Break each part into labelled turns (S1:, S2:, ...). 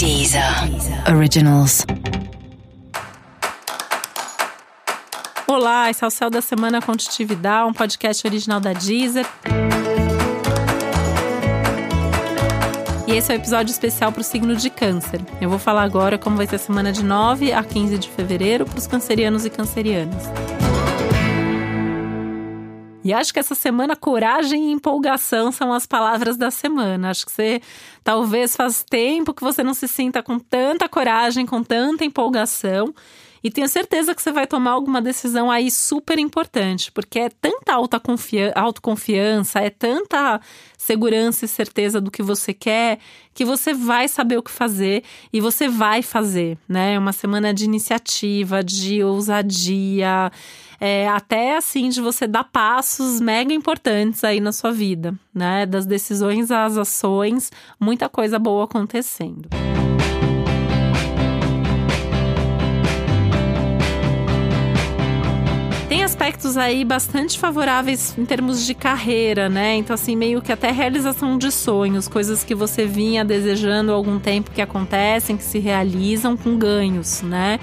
S1: Deezer Originals. Olá, esse é o Céu da Semana Contitividade, um podcast original da Deezer. E esse é o um episódio especial para o signo de Câncer. Eu vou falar agora como vai ser a semana de 9 a 15 de fevereiro para os cancerianos e cancerianas. E acho que essa semana coragem e empolgação são as palavras da semana. Acho que você talvez faz tempo que você não se sinta com tanta coragem, com tanta empolgação. E tenho certeza que você vai tomar alguma decisão aí super importante, porque é tanta autoconfiança, é tanta segurança e certeza do que você quer, que você vai saber o que fazer e você vai fazer, né? É uma semana de iniciativa, de ousadia, é, até assim de você dar passos mega importantes aí na sua vida, né? Das decisões às ações, muita coisa boa acontecendo. tem aspectos aí bastante favoráveis em termos de carreira, né? Então, assim, meio que até realização de sonhos, coisas que você vinha desejando há algum tempo que acontecem, que se realizam com ganhos, né?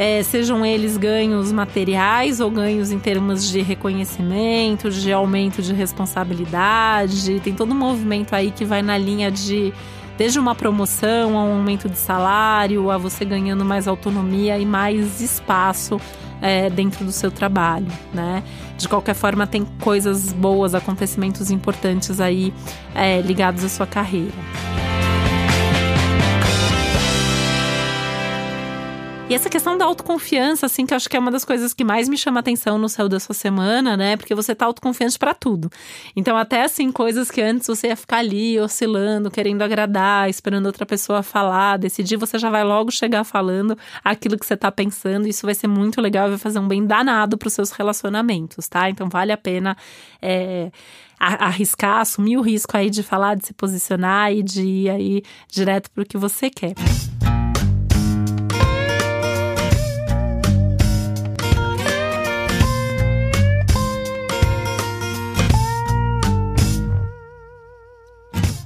S1: É, sejam eles ganhos materiais ou ganhos em termos de reconhecimento, de aumento de responsabilidade. Tem todo um movimento aí que vai na linha de desde uma promoção a um aumento de salário, a você ganhando mais autonomia e mais espaço é, dentro do seu trabalho, né? De qualquer forma, tem coisas boas, acontecimentos importantes aí é, ligados à sua carreira. E essa questão da autoconfiança, assim, que eu acho que é uma das coisas que mais me chama atenção no céu dessa semana, né? Porque você tá autoconfiante para tudo. Então, até assim, coisas que antes você ia ficar ali oscilando, querendo agradar, esperando outra pessoa falar, decidir, você já vai logo chegar falando aquilo que você tá pensando. Isso vai ser muito legal e vai fazer um bem danado pros seus relacionamentos, tá? Então, vale a pena. É arriscar, assumir o risco aí de falar, de se posicionar e de ir aí direto para o que você quer.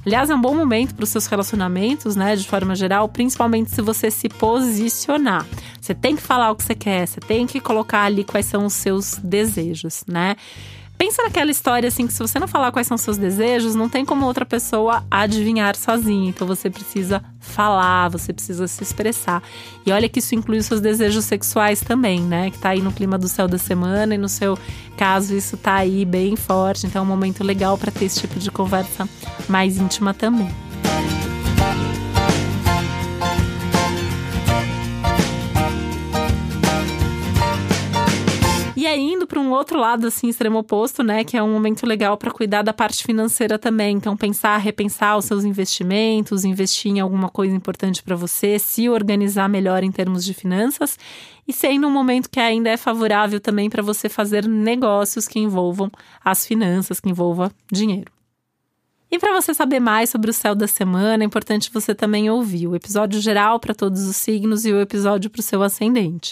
S1: Aliás, é um bom momento para os seus relacionamentos, né, de forma geral, principalmente se você se posicionar. Você tem que falar o que você quer, você tem que colocar ali quais são os seus desejos, né? Pensa naquela história assim que se você não falar quais são seus desejos, não tem como outra pessoa adivinhar sozinha. Então você precisa falar, você precisa se expressar. E olha que isso inclui os seus desejos sexuais também, né? Que tá aí no clima do céu da semana e no seu caso isso tá aí bem forte. Então é um momento legal para ter esse tipo de conversa mais íntima também. Indo para um outro lado, assim, extremo oposto, né? Que é um momento legal para cuidar da parte financeira também. Então, pensar, repensar os seus investimentos, investir em alguma coisa importante para você, se organizar melhor em termos de finanças. E sendo um momento que ainda é favorável também para você fazer negócios que envolvam as finanças, que envolva dinheiro. E para você saber mais sobre o céu da semana, é importante você também ouvir o episódio geral para todos os signos e o episódio para o seu ascendente.